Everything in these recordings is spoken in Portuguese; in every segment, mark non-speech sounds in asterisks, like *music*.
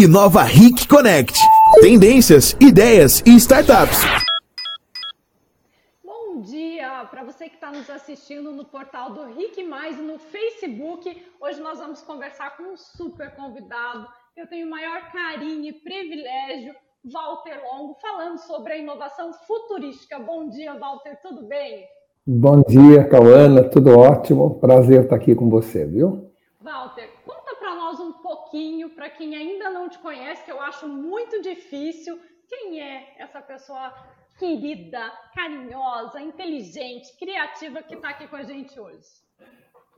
e nova RIC Connect. Tendências, ideias e startups. Bom dia para você que está nos assistindo no portal do RIC Mais no Facebook. Hoje nós vamos conversar com um super convidado. Eu tenho o maior carinho e privilégio, Walter Longo, falando sobre a inovação futurística. Bom dia, Walter, tudo bem? Bom dia, Cauana, tudo ótimo. Prazer estar aqui com você, viu? Walter, conta para nós um pouquinho, para quem ainda não te conhece, que eu acho muito difícil, quem é essa pessoa querida, carinhosa, inteligente, criativa que está aqui com a gente hoje?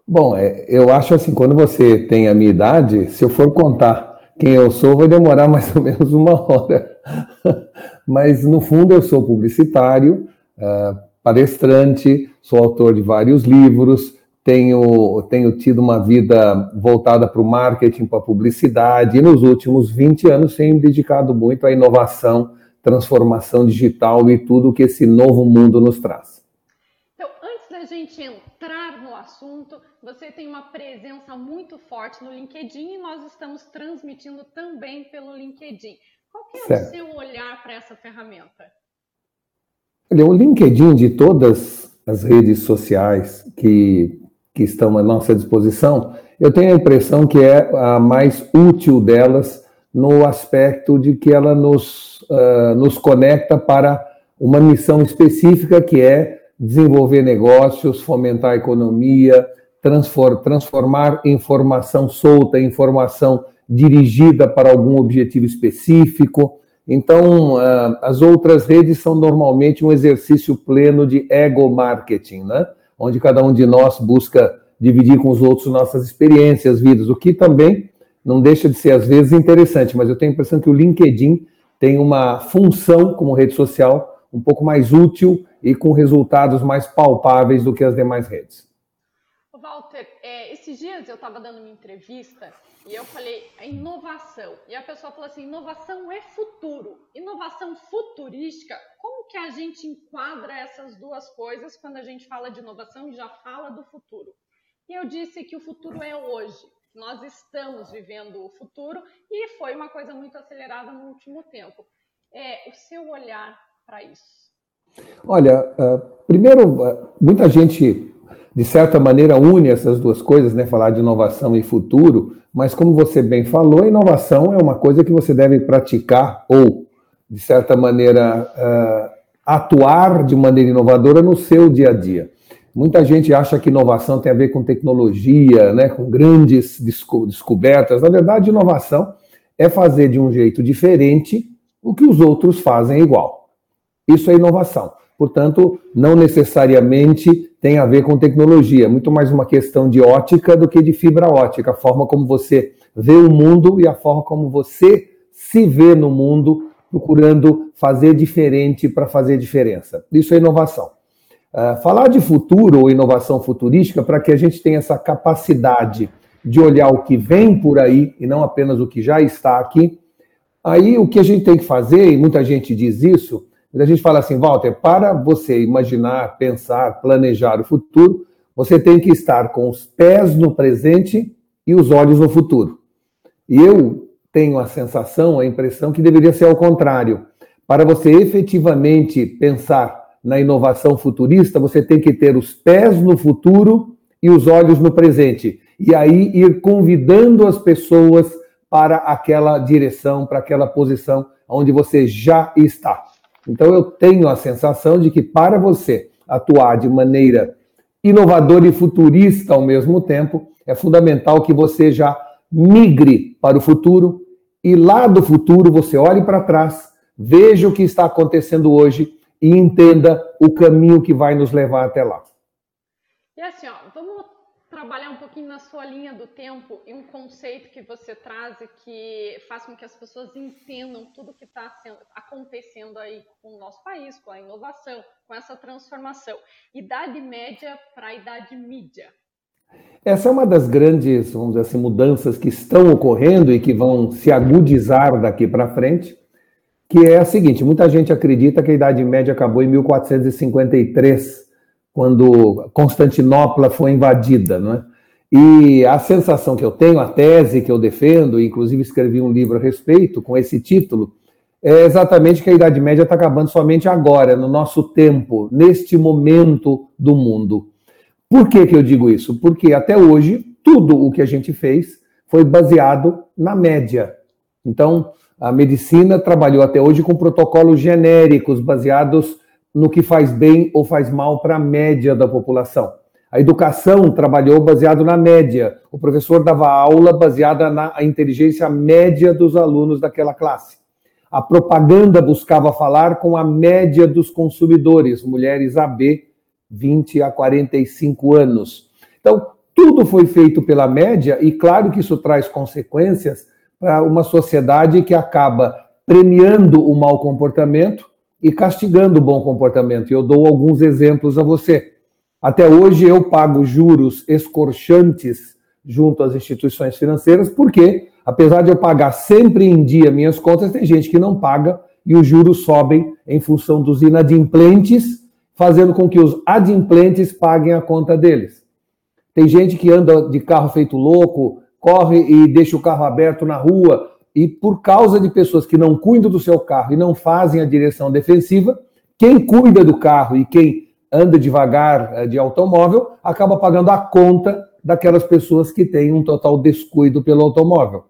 Bom, é, eu acho assim, quando você tem a minha idade, se eu for contar quem eu sou, vai demorar *laughs* mais ou menos uma hora. *laughs* Mas, no fundo, eu sou publicitário, uh, palestrante, sou autor de vários livros, tenho, tenho tido uma vida voltada para o marketing, para a publicidade, e nos últimos 20 anos tenho me dedicado muito à inovação, transformação digital e tudo que esse novo mundo nos traz. Então, antes da gente entrar no assunto, você tem uma presença muito forte no LinkedIn e nós estamos transmitindo também pelo LinkedIn. Qual é certo. o seu olhar para essa ferramenta? Olha, o LinkedIn de todas as redes sociais que, que estão à nossa disposição, eu tenho a impressão que é a mais útil delas no aspecto de que ela nos, uh, nos conecta para uma missão específica que é desenvolver negócios, fomentar a economia, transformar informação solta informação dirigida para algum objetivo específico. Então, uh, as outras redes são normalmente um exercício pleno de ego marketing, né? Onde cada um de nós busca dividir com os outros nossas experiências, vidas, o que também não deixa de ser, às vezes, interessante, mas eu tenho a impressão que o LinkedIn tem uma função como rede social um pouco mais útil e com resultados mais palpáveis do que as demais redes. É, esses dias eu estava dando uma entrevista e eu falei a inovação. E a pessoa falou assim: inovação é futuro. Inovação futurística, como que a gente enquadra essas duas coisas quando a gente fala de inovação e já fala do futuro? E eu disse que o futuro é hoje. Nós estamos vivendo o futuro e foi uma coisa muito acelerada no último tempo. É o seu olhar para isso? Olha, uh, primeiro, uh, muita gente de certa maneira, une essas duas coisas, né? Falar de inovação e futuro, mas como você bem falou, inovação é uma coisa que você deve praticar ou, de certa maneira, uh, atuar de maneira inovadora no seu dia a dia. Muita gente acha que inovação tem a ver com tecnologia, né, com grandes desco descobertas. Na verdade, inovação é fazer de um jeito diferente o que os outros fazem igual. Isso é inovação. Portanto, não necessariamente tem a ver com tecnologia, muito mais uma questão de ótica do que de fibra ótica, a forma como você vê o mundo e a forma como você se vê no mundo, procurando fazer diferente para fazer diferença. Isso é inovação. Uh, falar de futuro ou inovação futurística para que a gente tenha essa capacidade de olhar o que vem por aí e não apenas o que já está aqui. Aí o que a gente tem que fazer, e muita gente diz isso, a gente fala assim, Walter, para você imaginar, pensar, planejar o futuro, você tem que estar com os pés no presente e os olhos no futuro. E eu tenho a sensação, a impressão que deveria ser ao contrário. Para você efetivamente pensar na inovação futurista, você tem que ter os pés no futuro e os olhos no presente. E aí ir convidando as pessoas para aquela direção, para aquela posição onde você já está. Então eu tenho a sensação de que para você atuar de maneira inovadora e futurista ao mesmo tempo, é fundamental que você já migre para o futuro e lá do futuro você olhe para trás, veja o que está acontecendo hoje e entenda o caminho que vai nos levar até lá. E assim, ó, trabalhar um pouquinho na sua linha do tempo e um conceito que você traz e que faz com que as pessoas entendam tudo que está acontecendo aí com o nosso país, com a inovação, com essa transformação. Idade média para a idade mídia. Essa é uma das grandes, vamos dizer assim, mudanças que estão ocorrendo e que vão se agudizar daqui para frente, que é a seguinte: muita gente acredita que a Idade Média acabou em 1453 quando Constantinopla foi invadida, não é? E a sensação que eu tenho, a tese que eu defendo, inclusive escrevi um livro a respeito com esse título, é exatamente que a Idade Média está acabando somente agora, no nosso tempo, neste momento do mundo. Por que, que eu digo isso? Porque até hoje, tudo o que a gente fez foi baseado na média. Então, a medicina trabalhou até hoje com protocolos genéricos, baseados no que faz bem ou faz mal para a média da população. A educação trabalhou baseado na média. O professor dava aula baseada na inteligência média dos alunos daquela classe. A propaganda buscava falar com a média dos consumidores, mulheres AB, 20 a 45 anos. Então, tudo foi feito pela média, e claro que isso traz consequências para uma sociedade que acaba premiando o mau comportamento e castigando o bom comportamento. Eu dou alguns exemplos a você. Até hoje eu pago juros escorchantes junto às instituições financeiras, porque, apesar de eu pagar sempre em dia minhas contas, tem gente que não paga e os juros sobem em função dos inadimplentes, fazendo com que os adimplentes paguem a conta deles. Tem gente que anda de carro feito louco, corre e deixa o carro aberto na rua, e por causa de pessoas que não cuidam do seu carro e não fazem a direção defensiva, quem cuida do carro e quem anda devagar eh, de automóvel, acaba pagando a conta daquelas pessoas que têm um total descuido pelo automóvel.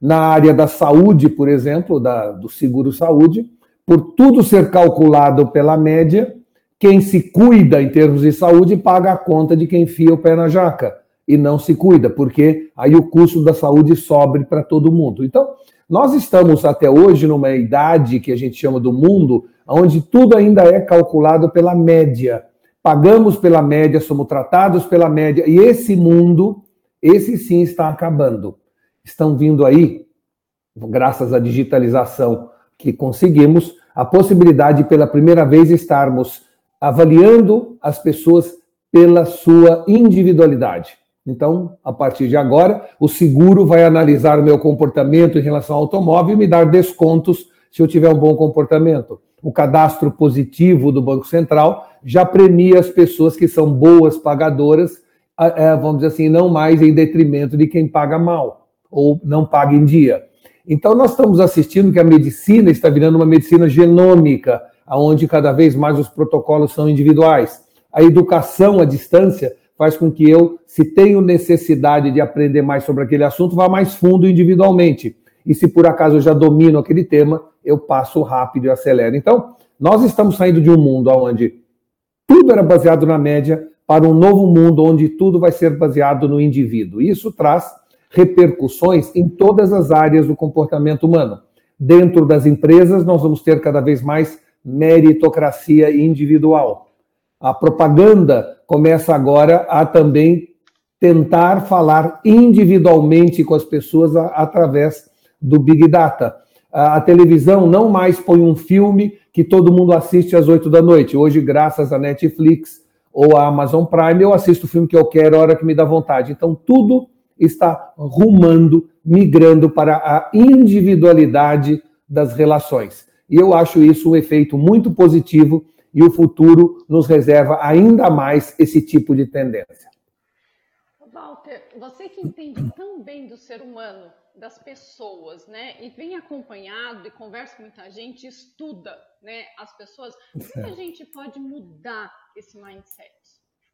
Na área da saúde, por exemplo, da, do seguro-saúde, por tudo ser calculado pela média, quem se cuida em termos de saúde paga a conta de quem fia o pé na jaca e não se cuida, porque aí o custo da saúde sobe para todo mundo. Então, nós estamos até hoje numa idade que a gente chama do mundo onde tudo ainda é calculado pela média. Pagamos pela média, somos tratados pela média, e esse mundo, esse sim está acabando. Estão vindo aí, graças à digitalização que conseguimos, a possibilidade de pela primeira vez estarmos avaliando as pessoas pela sua individualidade. Então, a partir de agora, o seguro vai analisar o meu comportamento em relação ao automóvel e me dar descontos se eu tiver um bom comportamento o cadastro positivo do Banco Central já premia as pessoas que são boas pagadoras, é, vamos dizer assim, não mais em detrimento de quem paga mal ou não paga em dia. Então, nós estamos assistindo que a medicina está virando uma medicina genômica, onde cada vez mais os protocolos são individuais. A educação à distância faz com que eu, se tenho necessidade de aprender mais sobre aquele assunto, vá mais fundo individualmente. E se por acaso eu já domino aquele tema, eu passo rápido e acelero. Então, nós estamos saindo de um mundo onde tudo era baseado na média para um novo mundo onde tudo vai ser baseado no indivíduo. Isso traz repercussões em todas as áreas do comportamento humano. Dentro das empresas, nós vamos ter cada vez mais meritocracia individual. A propaganda começa agora a também tentar falar individualmente com as pessoas através do Big Data a televisão não mais põe um filme que todo mundo assiste às oito da noite. Hoje, graças à Netflix ou à Amazon Prime, eu assisto o filme que eu quero, a hora que me dá vontade. Então, tudo está rumando, migrando para a individualidade das relações. E eu acho isso um efeito muito positivo e o futuro nos reserva ainda mais esse tipo de tendência. Walter, você que entende tão bem do ser humano, das pessoas, né? E vem acompanhado e conversa com muita gente, estuda, né? As pessoas. Como a gente pode mudar esse mindset?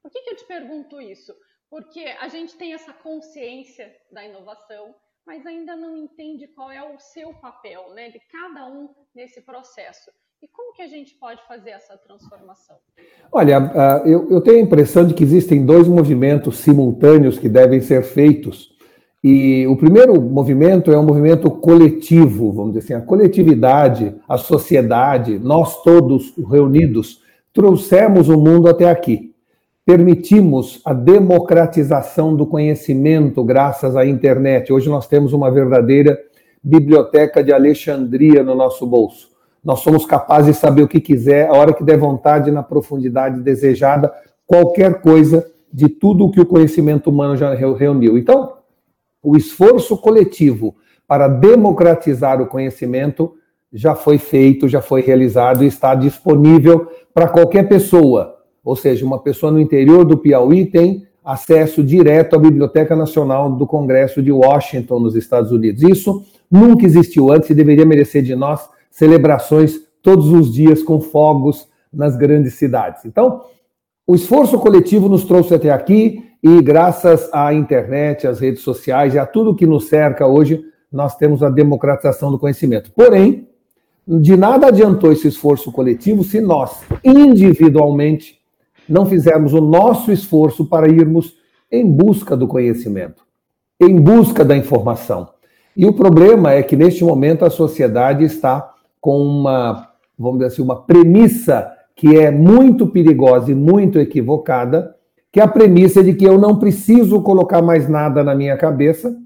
Por que, que eu te pergunto isso? Porque a gente tem essa consciência da inovação, mas ainda não entende qual é o seu papel, né? De cada um nesse processo. E como que a gente pode fazer essa transformação? Olha, eu tenho a impressão de que existem dois movimentos simultâneos que devem ser feitos e o primeiro movimento é um movimento coletivo, vamos dizer assim, a coletividade, a sociedade, nós todos reunidos, trouxemos o mundo até aqui. Permitimos a democratização do conhecimento graças à internet. Hoje nós temos uma verdadeira biblioteca de Alexandria no nosso bolso. Nós somos capazes de saber o que quiser, a hora que der vontade, na profundidade desejada, qualquer coisa de tudo o que o conhecimento humano já reuniu. Então, o esforço coletivo para democratizar o conhecimento já foi feito, já foi realizado e está disponível para qualquer pessoa. Ou seja, uma pessoa no interior do Piauí tem acesso direto à Biblioteca Nacional do Congresso de Washington, nos Estados Unidos. Isso nunca existiu antes e deveria merecer de nós celebrações todos os dias com fogos nas grandes cidades. Então, o esforço coletivo nos trouxe até aqui e graças à internet, às redes sociais e a tudo que nos cerca hoje, nós temos a democratização do conhecimento. Porém, de nada adiantou esse esforço coletivo se nós, individualmente, não fizermos o nosso esforço para irmos em busca do conhecimento, em busca da informação. E o problema é que neste momento a sociedade está com uma, vamos dizer assim, uma premissa que é muito perigosa e muito equivocada, que é a premissa de que eu não preciso colocar mais nada na minha cabeça,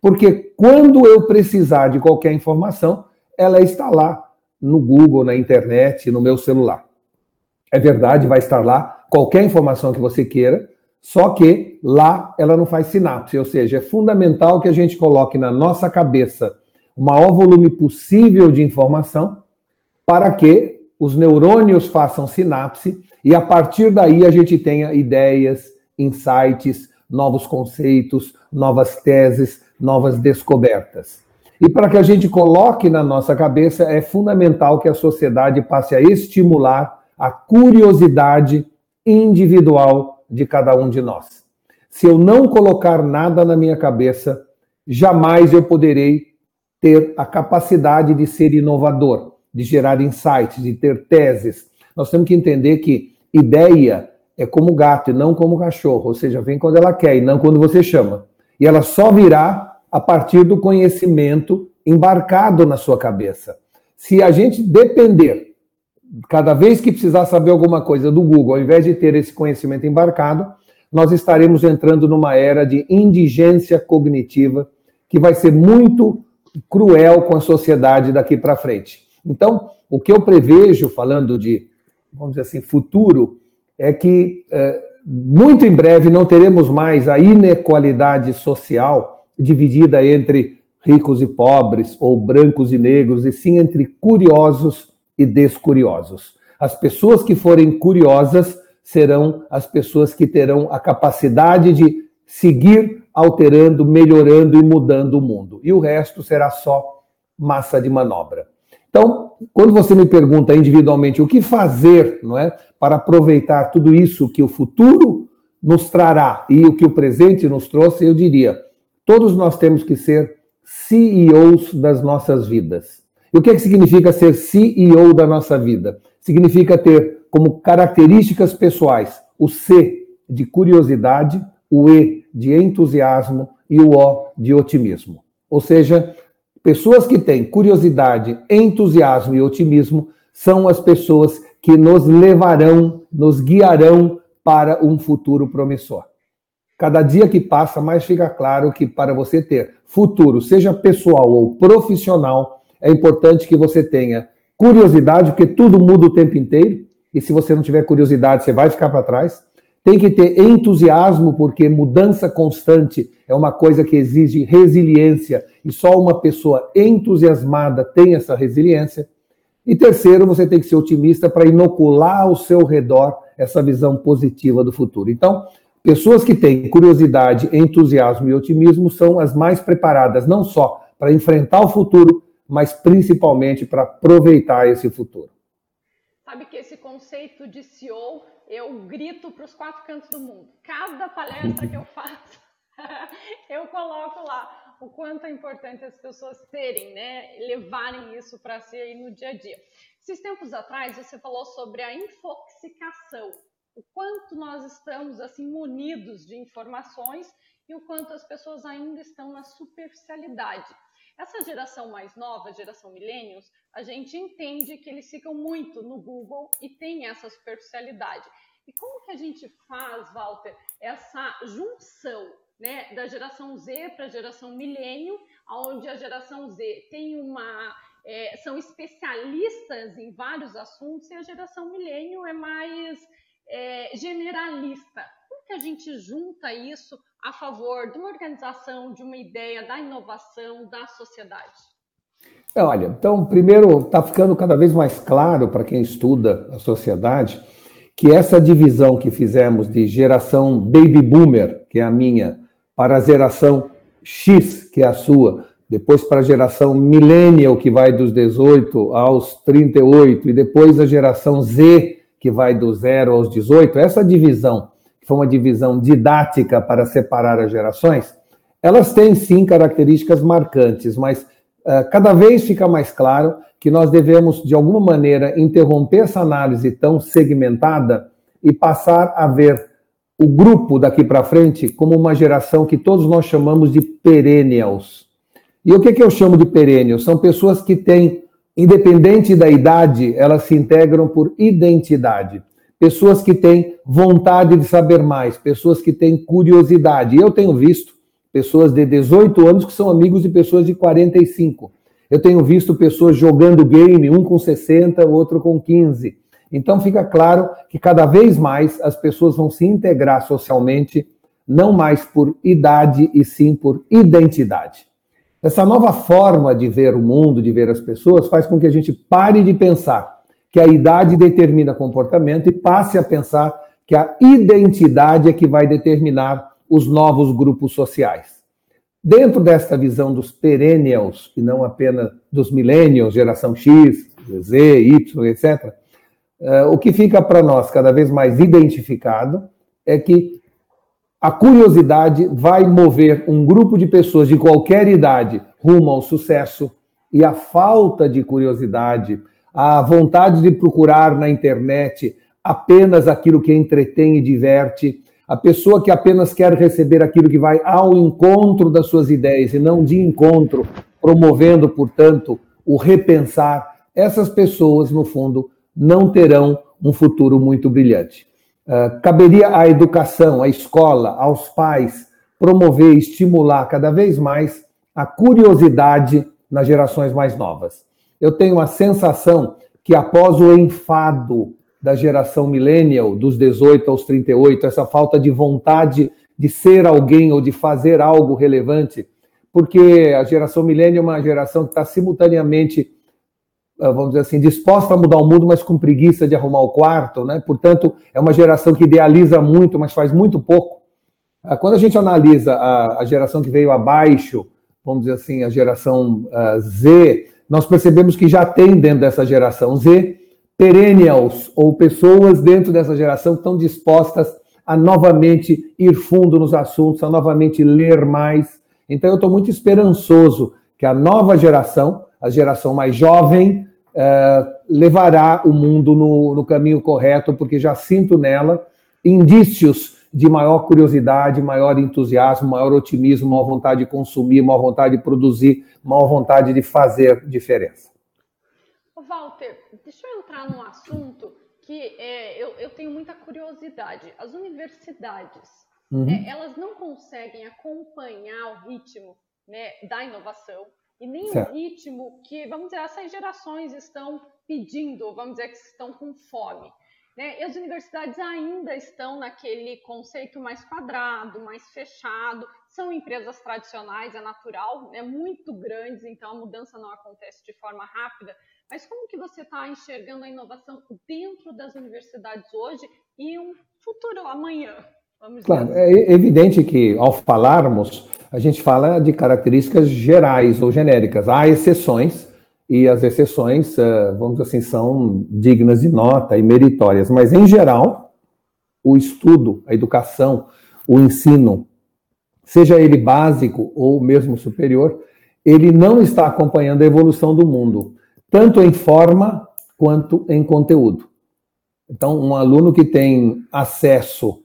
porque quando eu precisar de qualquer informação, ela está lá no Google, na internet, no meu celular. É verdade, vai estar lá qualquer informação que você queira, só que lá ela não faz sinapse, ou seja, é fundamental que a gente coloque na nossa cabeça o maior volume possível de informação para que os neurônios façam sinapse e a partir daí a gente tenha ideias, insights, novos conceitos, novas teses, novas descobertas. E para que a gente coloque na nossa cabeça, é fundamental que a sociedade passe a estimular a curiosidade individual de cada um de nós. Se eu não colocar nada na minha cabeça, jamais eu poderei ter a capacidade de ser inovador, de gerar insights, de ter teses. Nós temos que entender que ideia é como gato e não como cachorro, ou seja, vem quando ela quer e não quando você chama. E ela só virá a partir do conhecimento embarcado na sua cabeça. Se a gente depender, cada vez que precisar saber alguma coisa do Google, ao invés de ter esse conhecimento embarcado, nós estaremos entrando numa era de indigência cognitiva que vai ser muito cruel com a sociedade daqui para frente. Então, o que eu prevejo, falando de, vamos dizer assim, futuro, é que é, muito em breve não teremos mais a inequalidade social dividida entre ricos e pobres, ou brancos e negros, e sim entre curiosos e descuriosos. As pessoas que forem curiosas serão as pessoas que terão a capacidade de seguir alterando, melhorando e mudando o mundo. E o resto será só massa de manobra. Então, quando você me pergunta individualmente o que fazer, não é, para aproveitar tudo isso que o futuro nos trará e o que o presente nos trouxe, eu diria: Todos nós temos que ser CEOs das nossas vidas. E o que, é que significa ser CEO da nossa vida? Significa ter como características pessoais o C de curiosidade, o E de entusiasmo e o O de otimismo. Ou seja, pessoas que têm curiosidade, entusiasmo e otimismo são as pessoas que nos levarão, nos guiarão para um futuro promissor. Cada dia que passa, mais fica claro que para você ter futuro, seja pessoal ou profissional, é importante que você tenha curiosidade, porque tudo muda o tempo inteiro. E se você não tiver curiosidade, você vai ficar para trás. Tem que ter entusiasmo, porque mudança constante é uma coisa que exige resiliência, e só uma pessoa entusiasmada tem essa resiliência. E terceiro, você tem que ser otimista para inocular ao seu redor essa visão positiva do futuro. Então, Pessoas que têm curiosidade, entusiasmo e otimismo são as mais preparadas, não só para enfrentar o futuro, mas principalmente para aproveitar esse futuro. Sabe que esse conceito de CEO eu grito para os quatro cantos do mundo. Cada palestra que eu faço, *laughs* eu coloco lá o quanto é importante as pessoas terem, né, levarem isso para si aí no dia a dia. Esses tempos atrás você falou sobre a infoxicação o quanto nós estamos assim munidos de informações e o quanto as pessoas ainda estão na superficialidade. Essa geração mais nova, geração millennials, a gente entende que eles ficam muito no Google e tem essa superficialidade. E como que a gente faz, Walter, essa junção né, da geração Z para a geração milênio, onde a geração Z tem uma é, são especialistas em vários assuntos e a geração milênio é mais é, generalista. Como que a gente junta isso a favor de uma organização, de uma ideia, da inovação, da sociedade? É, olha, então, primeiro, está ficando cada vez mais claro para quem estuda a sociedade que essa divisão que fizemos de geração baby boomer, que é a minha, para a geração X, que é a sua, depois para a geração millennial, que vai dos 18 aos 38, e depois a geração Z, que vai do 0 aos 18, essa divisão, que foi uma divisão didática para separar as gerações, elas têm sim características marcantes, mas uh, cada vez fica mais claro que nós devemos, de alguma maneira, interromper essa análise tão segmentada e passar a ver o grupo daqui para frente como uma geração que todos nós chamamos de perennials. E o que, que eu chamo de perennials? São pessoas que têm, independente da idade, elas se integram por identidade. Pessoas que têm vontade de saber mais, pessoas que têm curiosidade. Eu tenho visto pessoas de 18 anos que são amigos de pessoas de 45 eu tenho visto pessoas jogando game, um com 60, o outro com 15. Então fica claro que cada vez mais as pessoas vão se integrar socialmente, não mais por idade e sim por identidade. Essa nova forma de ver o mundo, de ver as pessoas, faz com que a gente pare de pensar que a idade determina comportamento e passe a pensar que a identidade é que vai determinar os novos grupos sociais. Dentro desta visão dos perennials, e não apenas dos millennials, geração X, Z, Y, etc., uh, o que fica para nós cada vez mais identificado é que a curiosidade vai mover um grupo de pessoas de qualquer idade rumo ao sucesso e a falta de curiosidade, a vontade de procurar na internet apenas aquilo que entretém e diverte, a pessoa que apenas quer receber aquilo que vai ao encontro das suas ideias e não de encontro, promovendo, portanto, o repensar, essas pessoas, no fundo, não terão um futuro muito brilhante. Uh, caberia à educação, à escola, aos pais, promover e estimular cada vez mais a curiosidade nas gerações mais novas. Eu tenho a sensação que após o enfado da geração millennial, dos 18 aos 38, essa falta de vontade de ser alguém ou de fazer algo relevante, porque a geração millennial é uma geração que está simultaneamente, ah, vamos dizer assim, disposta a mudar o mundo, mas com preguiça de arrumar o quarto, né? Portanto, é uma geração que idealiza muito, mas faz muito pouco. Ah, quando a gente analisa a, geração que veio abaixo, vamos dizer assim, a geração uh, Z, nós percebemos que já tem dentro dessa geração Z perennials ou pessoas dentro dessa geração que estão dispostas a novamente ir fundo nos assuntos, a novamente ler mais. Então eu estou muito esperançoso que a nova geração, a geração mais jovem, eh, levará o mundo no, no caminho correto, porque já sinto nela indícios de maior curiosidade, maior entusiasmo, maior otimismo, maior vontade de consumir, maior vontade de produzir, maior vontade de fazer diferença. Walter, deixa eu entrar num assunto que é, eu, eu, tenho muita curiosidade. As universidades, uhum. é, elas não conseguem acompanhar o ritmo né, da inovação e nem certo. o ritmo que, vamos dizer, essas gerações estão pedindo, vamos dizer, que estão com fome. Né? E as universidades ainda estão naquele conceito mais quadrado, mais fechado. São empresas tradicionais, é natural, né? muito grandes, então a mudança não acontece de forma rápida. Mas como que você está enxergando a inovação dentro das universidades hoje e um futuro amanhã? claro, assim. é evidente que ao falarmos, a gente fala de características gerais ou genéricas. Há exceções, e as exceções, eh, vamos assim, são dignas de nota e meritórias, mas em geral, o estudo, a educação, o ensino, seja ele básico ou mesmo superior, ele não está acompanhando a evolução do mundo tanto em forma quanto em conteúdo. Então, um aluno que tem acesso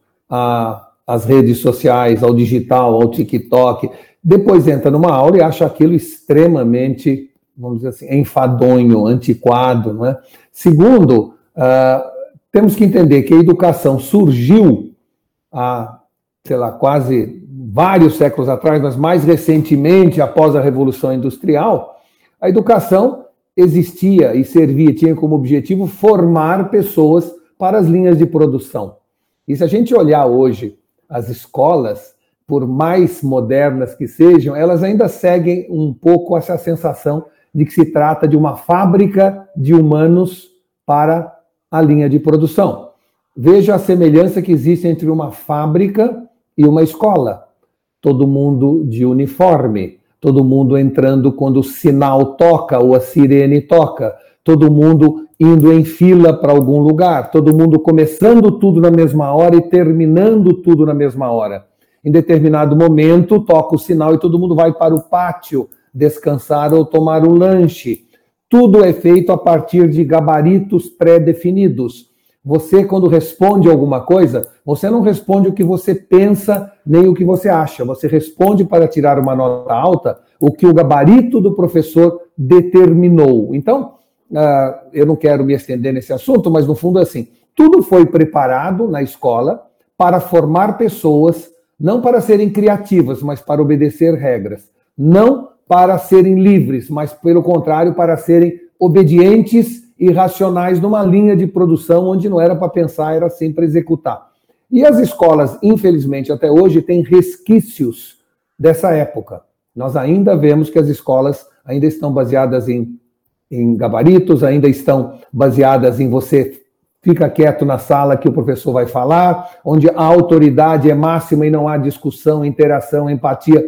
às redes sociais, ao digital, ao TikTok, depois entra numa aula e acha aquilo extremamente, vamos dizer assim, enfadonho, antiquado. Não é? Segundo, uh, temos que entender que a educação surgiu há, sei lá, quase vários séculos atrás, mas mais recentemente, após a Revolução Industrial, a educação existia e servia, tinha como objetivo formar pessoas para as linhas de produção. E se a gente olhar hoje as escolas, por mais modernas que sejam, elas ainda seguem um pouco essa sensação de que se trata de uma fábrica de humanos para a linha de produção. Veja a semelhança que existe entre uma fábrica e uma escola. Todo mundo de uniforme, todo mundo entrando quando o sinal toca ou a sirene toca, todo mundo indo em fila para algum lugar, todo mundo começando tudo na mesma hora e terminando tudo na mesma hora. Em determinado momento, toca o sinal e todo mundo vai para o pátio descansar ou tomar um lanche. Tudo é feito a partir de gabaritos pré-definidos. Você, quando responde alguma coisa, você não responde o que você pensa nem o que você acha. Você responde para tirar uma nota alta o que o gabarito do professor determinou. Então, uh, eu não quero me estender nesse assunto, mas no fundo é assim: tudo foi preparado na escola para formar pessoas, não para serem criativas, mas para obedecer regras. Não para serem livres, mas pelo contrário, para serem obedientes e racionais numa linha de produção onde não era para pensar, era sempre executar. E as escolas, infelizmente, até hoje, têm resquícios dessa época. Nós ainda vemos que as escolas ainda estão baseadas em, em gabaritos, ainda estão baseadas em você fica quieto na sala que o professor vai falar, onde a autoridade é máxima e não há discussão, interação, empatia.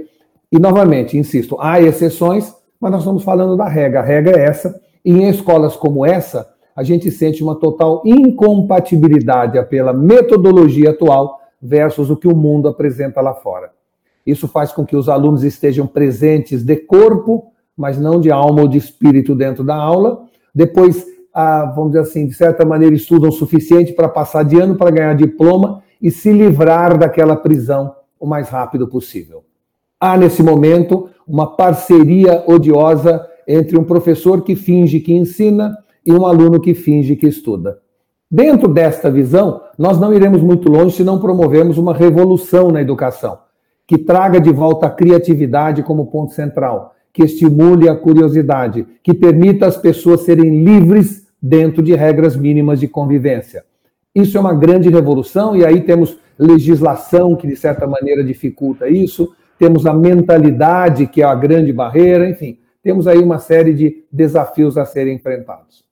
E, novamente, insisto, há exceções, mas nós estamos falando da regra. A regra é essa, e em escolas como essa, a gente sente uma total incompatibilidade pela metodologia atual versus o que o mundo apresenta lá fora. Isso faz com que os alunos estejam presentes de corpo, mas não de alma ou de espírito dentro da aula. Depois, ah, vamos dizer assim, de certa maneira, estudam o suficiente para passar de ano, para ganhar diploma e se livrar daquela prisão o mais rápido possível. Há, nesse momento, uma parceria odiosa entre um professor que finge que ensina e um aluno que finge que estuda. Dentro desta visão, nós não iremos muito longe se não promovermos uma revolução na educação, que traga de volta a criatividade como ponto central, que estimule a curiosidade, que permita as pessoas serem livres dentro de regras mínimas de convivência. Isso é uma grande revolução, e aí temos legislação que, de certa maneira, dificulta isso, temos a mentalidade, que é a grande barreira, enfim temos aí uma série de desafios a serem enfrentados.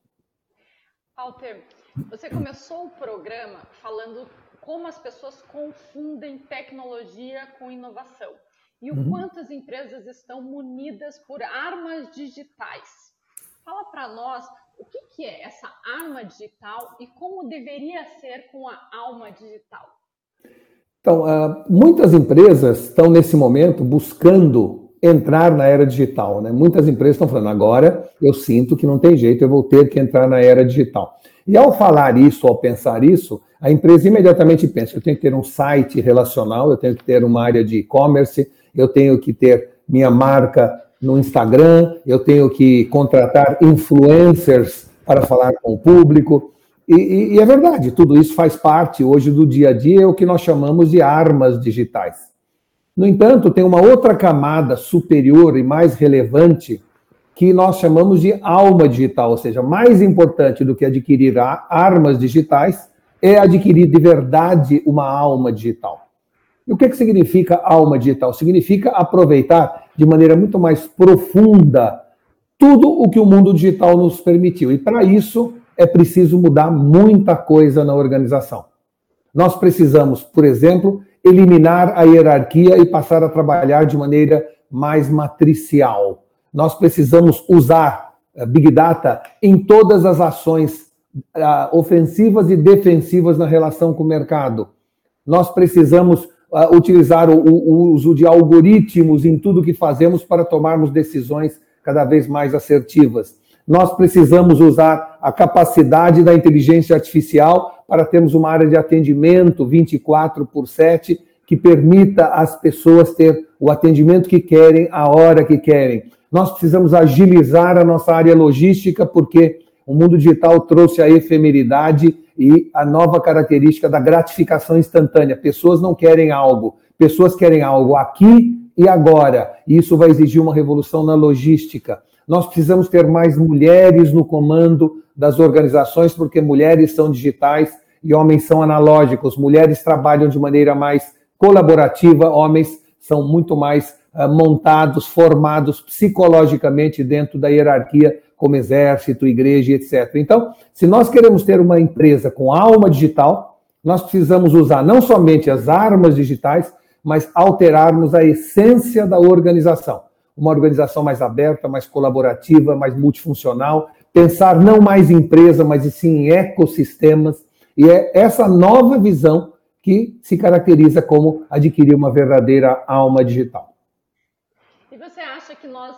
Walter, você começou o programa falando como as pessoas confundem tecnologia com inovação e o uhum. quanto as empresas estão munidas por armas digitais. Fala para nós o que, que é essa arma digital e como deveria ser com a alma digital. Então, uh, muitas empresas estão nesse momento buscando entrar na era digital. Né? Muitas empresas estão falando, agora eu sinto que não tem jeito, eu vou ter que entrar na era digital. E ao falar isso, ao pensar isso, a empresa imediatamente pensa: eu tenho que ter um site relacional, eu tenho que ter uma área de e-commerce, eu tenho que ter minha marca no Instagram, eu tenho que contratar influencers para falar com o público. E, e, e é verdade, tudo isso faz parte hoje do dia a dia, é o que nós chamamos de armas digitais. No entanto, tem uma outra camada superior e mais relevante que nós chamamos de alma digital, ou seja, mais importante do que adquirir armas digitais é adquirir de verdade uma alma digital. E o que, que significa alma digital? Significa aproveitar de maneira muito mais profunda tudo o que o mundo digital nos permitiu. E para isso é preciso mudar muita coisa na organização. Nós precisamos, por exemplo, eliminar a hierarquia e passar a trabalhar de maneira mais matricial. Nós precisamos usar eh, Big Data em todas as ações uh, ofensivas e defensivas na relação com o mercado. Nós precisamos uh, utilizar o, o, uso de algoritmos em tudo que fazemos para tomarmos decisões cada vez mais assertivas. Nós precisamos usar a capacidade da inteligência artificial para termos uma área de atendimento 24 por 7 que permita às pessoas ter o atendimento que querem, a hora que querem. Nós precisamos agilizar a nossa área logística, porque o mundo digital trouxe a efemeridade e a nova característica da gratificação instantânea. Pessoas não querem algo, pessoas querem algo aqui e agora. E isso vai exigir uma revolução na logística. Nós precisamos ter mais mulheres no comando das organizações, porque mulheres são digitais e homens são analógicos. Mulheres trabalham de maneira mais colaborativa, homens são muito mais uh, montados, formados psicologicamente dentro da hierarquia, como exército, igreja, etc. Então, se nós queremos ter uma empresa com alma digital, Nós precisamos usar não somente as armas digitais, mas alterarmos a essência da organização. Uma organização mais aberta, mais colaborativa, mais multifuncional, pensar não mais em empresa, mas sim em ecossistemas. E é essa nova visão que se caracteriza como adquirir uma verdadeira alma digital. E você acha que nós.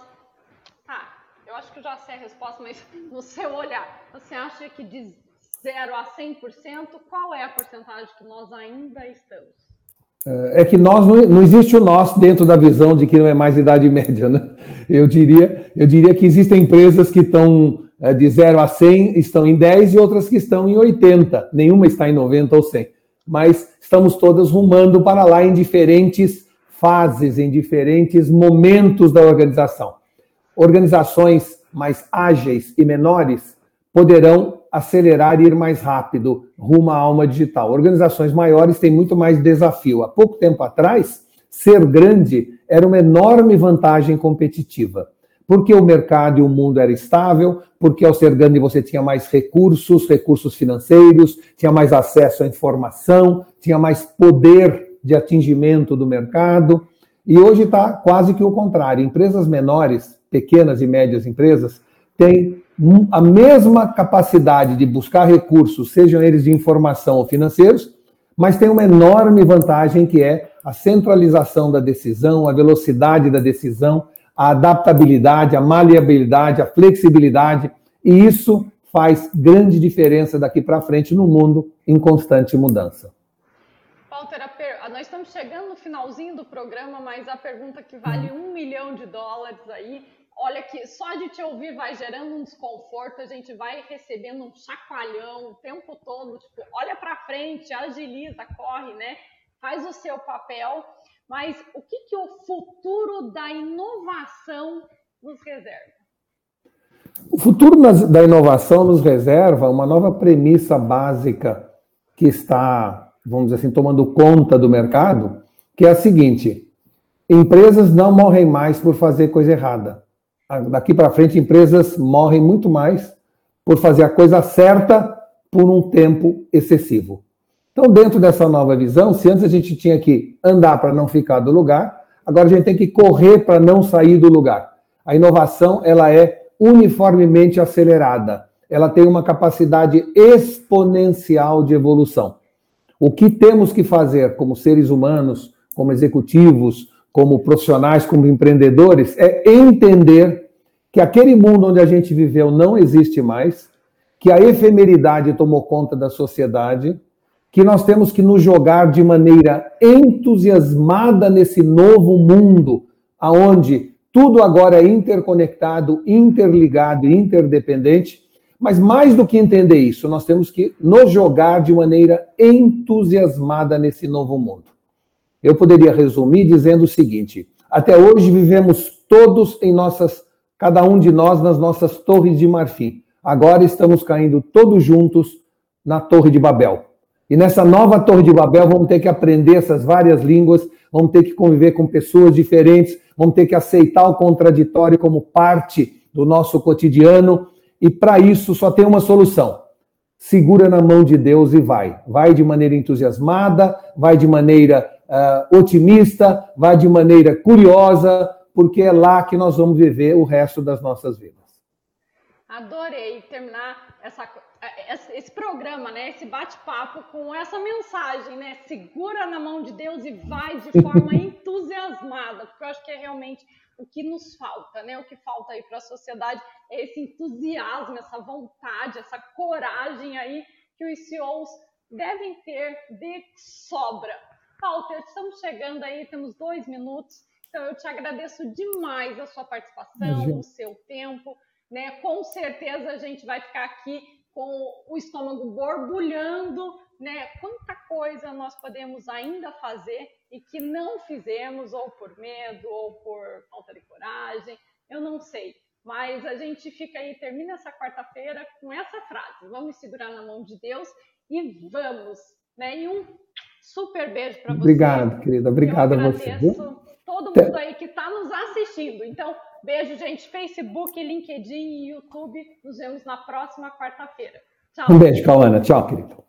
Tá, eu acho que eu já sei a resposta, mas *laughs* no seu olhar, você acha que de 0 a 100%, qual é a porcentagem que nós ainda estamos? É, é que nós não, existe o nós dentro da visão de que não é mais idade média, né? Eu diria, eu diria que existem empresas que estão é, de 0 a 100, estão em 10 e outras que estão em 80. Nenhuma está em 90 ou 100. Mas estamos todas rumando para lá em diferentes fases, em diferentes momentos da organização. Organizações mais ágeis e menores poderão acelerar e ir mais rápido rumo à alma digital. Organizações maiores têm muito mais desafio. Há pouco tempo atrás, ser grande era uma enorme vantagem competitiva. Porque o mercado e o mundo era estável, porque ao ser grande você tinha mais recursos, recursos financeiros, tinha mais acesso à informação, tinha mais poder de atingimento do mercado. E hoje está quase que o contrário. Empresas menores, pequenas e médias empresas, têm a mesma capacidade de buscar recursos, sejam eles de informação ou financeiros, mas tem uma enorme vantagem que é a centralização da decisão, a velocidade da decisão, a adaptabilidade, a maleabilidade, a flexibilidade, e isso faz grande diferença daqui para frente no mundo em constante mudança. Walter, nós estamos chegando no finalzinho do programa, mas a pergunta que vale um milhão de dólares aí olha que só de te ouvir vai gerando um desconforto, a gente vai recebendo um chacoalhão o tempo todo, tipo, olha para frente, agiliza, corre, né? Faz o seu papel. Mas o que, que o futuro da inovação nos reserva? O futuro da inovação nos reserva uma nova premissa básica que está, vamos dizer assim, tomando conta do mercado, que é a seguinte: empresas não morrem mais por fazer coisa errada daqui para frente, empresas morrem muito mais por fazer a coisa certa por um tempo excessivo. Então, dentro dessa nova visão, se antes a gente tinha que andar para não ficar do lugar, agora a gente tem que correr para não sair do lugar. A inovação, ela é uniformemente acelerada. Ela tem uma capacidade exponencial de evolução. O que temos que fazer como seres humanos, como executivos, como profissionais, como empreendedores, é entender que aquele mundo onde a gente viveu não existe mais, que a efemeridade tomou conta da sociedade, que nós temos que nos jogar de maneira entusiasmada nesse novo mundo, aonde tudo agora é interconectado, interligado, interdependente. Mas mais do que entender isso, nós temos que nos jogar de maneira entusiasmada nesse novo mundo. Eu poderia resumir dizendo o seguinte: até hoje vivemos todos em nossas, cada um de nós nas nossas torres de marfim. Agora estamos caindo todos juntos na Torre de Babel. E nessa nova Torre de Babel vamos ter que aprender essas várias línguas, vamos ter que conviver com pessoas diferentes, vamos ter que aceitar o contraditório como parte do nosso cotidiano. E para isso só tem uma solução: segura na mão de Deus e vai. Vai de maneira entusiasmada, vai de maneira uh, otimista, vá de maneira curiosa, porque é lá que nós vamos viver o resto das nossas vidas. Adorei terminar essa, esse programa, né? Esse bate-papo com essa mensagem, né? Segura na mão de Deus e vai de *laughs* forma entusiasmada, porque eu acho que é realmente o que nos falta, né? O que falta aí para a sociedade é esse entusiasmo, essa vontade, essa coragem aí que os CEOs devem ter de sobra Walter, estamos chegando aí, temos dois minutos. Então, eu te agradeço demais a sua participação, o seu tempo. Né? Com certeza a gente vai ficar aqui com o estômago borbulhando, né? Quanta coisa nós podemos ainda fazer e que não fizemos, ou por medo, ou por falta de coragem, eu não sei. Mas a gente fica aí, termina essa quarta-feira com essa frase: vamos segurar na mão de Deus e vamos, né? E um Super beijo para você. Obrigado, querida. Obrigado a você todo tá. mundo aí que está nos assistindo. Então, beijo, gente. Facebook, LinkedIn e YouTube. Nos vemos na próxima quarta-feira. Tchau. Um beijo, Kawana. Tchau, querido.